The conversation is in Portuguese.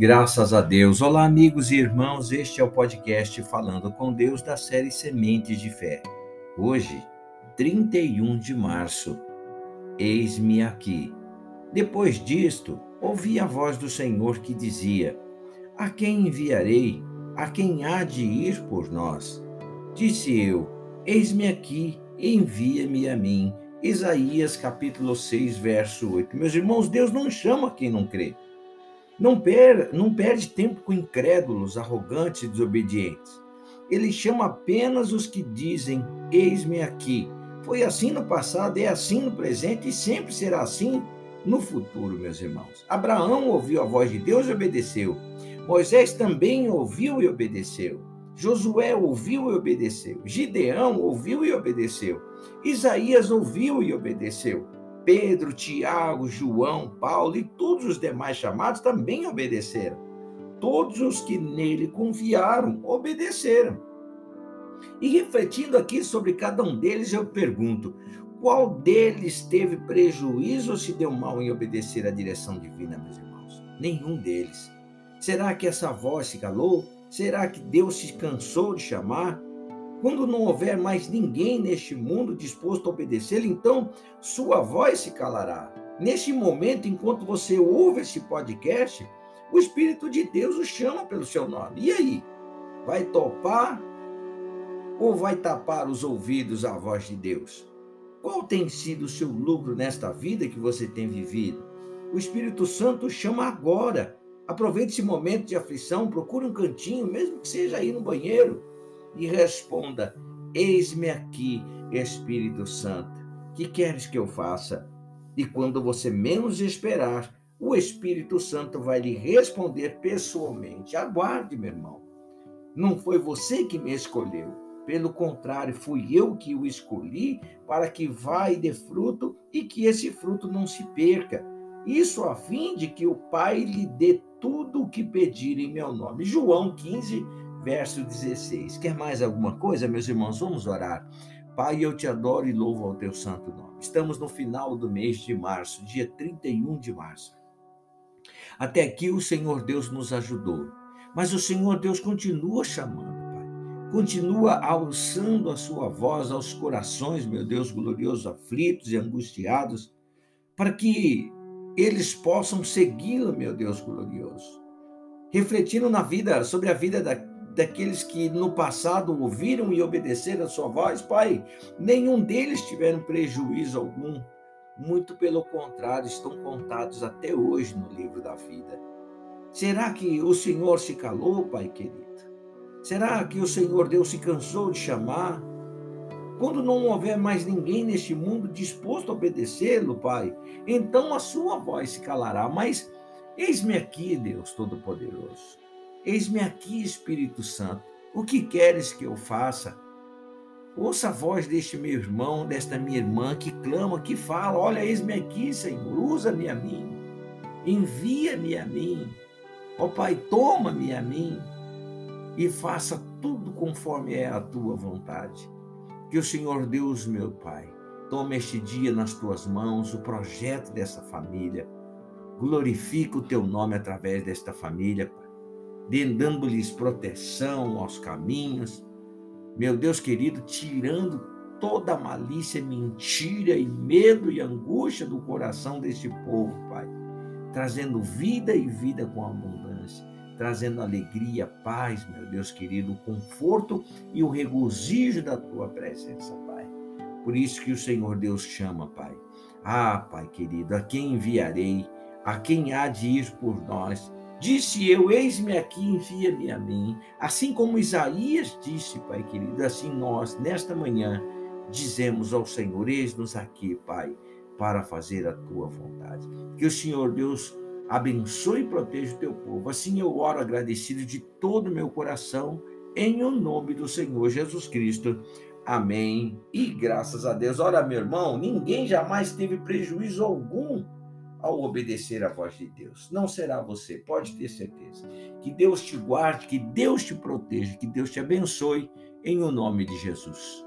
Graças a Deus. Olá, amigos e irmãos. Este é o podcast Falando com Deus da série Sementes de Fé. Hoje, 31 de março. Eis-me aqui. Depois disto, ouvi a voz do Senhor que dizia: A quem enviarei? A quem há de ir por nós? Disse eu: Eis-me aqui, envia-me a mim. Isaías capítulo 6, verso 8. Meus irmãos, Deus não chama quem não crê. Não, per, não perde tempo com incrédulos, arrogantes e desobedientes. Ele chama apenas os que dizem: Eis-me aqui. Foi assim no passado, é assim no presente e sempre será assim no futuro, meus irmãos. Abraão ouviu a voz de Deus e obedeceu. Moisés também ouviu e obedeceu. Josué ouviu e obedeceu. Gideão ouviu e obedeceu. Isaías ouviu e obedeceu. Pedro, Tiago, João, Paulo e todos os demais chamados também obedeceram. Todos os que nele confiaram obedeceram. E refletindo aqui sobre cada um deles, eu pergunto: qual deles teve prejuízo ou se deu mal em obedecer à direção divina, meus irmãos? Nenhum deles. Será que essa voz se calou? Será que Deus se cansou de chamar? Quando não houver mais ninguém neste mundo disposto a obedecer, então sua voz se calará. Neste momento, enquanto você ouve esse podcast, o Espírito de Deus o chama pelo seu nome. E aí? Vai topar ou vai tapar os ouvidos à voz de Deus? Qual tem sido o seu lucro nesta vida que você tem vivido? O Espírito Santo chama agora. Aproveite esse momento de aflição, procure um cantinho, mesmo que seja aí no banheiro e responda: Eis-me aqui, Espírito Santo. Que queres que eu faça? E quando você menos esperar, o Espírito Santo vai lhe responder pessoalmente. Aguarde, meu irmão. Não foi você que me escolheu. Pelo contrário, fui eu que o escolhi para que vá e dê fruto e que esse fruto não se perca. Isso a fim de que o Pai lhe dê tudo o que pedir em meu nome. João 15, verso 16. Quer mais alguma coisa, meus irmãos? Vamos orar. Pai, eu te adoro e louvo ao teu santo nome. Estamos no final do mês de março, dia 31 de março. Até aqui o Senhor Deus nos ajudou, mas o Senhor Deus continua chamando. Continua alçando a sua voz aos corações, meu Deus glorioso, aflitos e angustiados, para que eles possam segui-lo, meu Deus glorioso. Refletindo na vida, sobre a vida da, daqueles que no passado ouviram e obedeceram a sua voz, Pai, nenhum deles tiveram prejuízo algum. Muito pelo contrário, estão contados até hoje no livro da vida. Será que o Senhor se calou, Pai querido? Será que o Senhor Deus se cansou de chamar? Quando não houver mais ninguém neste mundo disposto a obedecê-lo, Pai, então a sua voz se calará. Mas eis-me aqui, Deus Todo-Poderoso. Eis-me aqui, Espírito Santo. O que queres que eu faça? Ouça a voz deste meu irmão, desta minha irmã que clama, que fala: Olha, eis-me aqui, Senhor, usa-me a mim, envia-me a mim. Ó Pai, toma-me a mim e faça tudo conforme é a tua vontade. Que o Senhor Deus, meu Pai, tome este dia nas tuas mãos, o projeto dessa família. Glorifica o teu nome através desta família, dando-lhes proteção aos caminhos. Meu Deus querido, tirando toda malícia, mentira e medo e angústia do coração deste povo, Pai. Trazendo vida e vida com abundância, trazendo alegria, paz, meu Deus querido, conforto e o regozijo da tua presença, Pai. Por isso que o Senhor Deus chama, Pai. Ah, Pai querido, a quem enviarei? A quem há de ir por nós? Disse eu: Eis-me aqui, envia-me a mim. Assim como Isaías disse, Pai querido, assim nós, nesta manhã, dizemos ao Senhor: Eis-nos aqui, Pai, para fazer a tua vontade. Que o Senhor Deus abençoe e proteja o teu povo. Assim eu oro agradecido de todo o meu coração, em o nome do Senhor Jesus Cristo. Amém. E graças a Deus. Ora, meu irmão, ninguém jamais teve prejuízo algum ao obedecer à voz de Deus. Não será você, pode ter certeza. Que Deus te guarde, que Deus te proteja, que Deus te abençoe, em o nome de Jesus.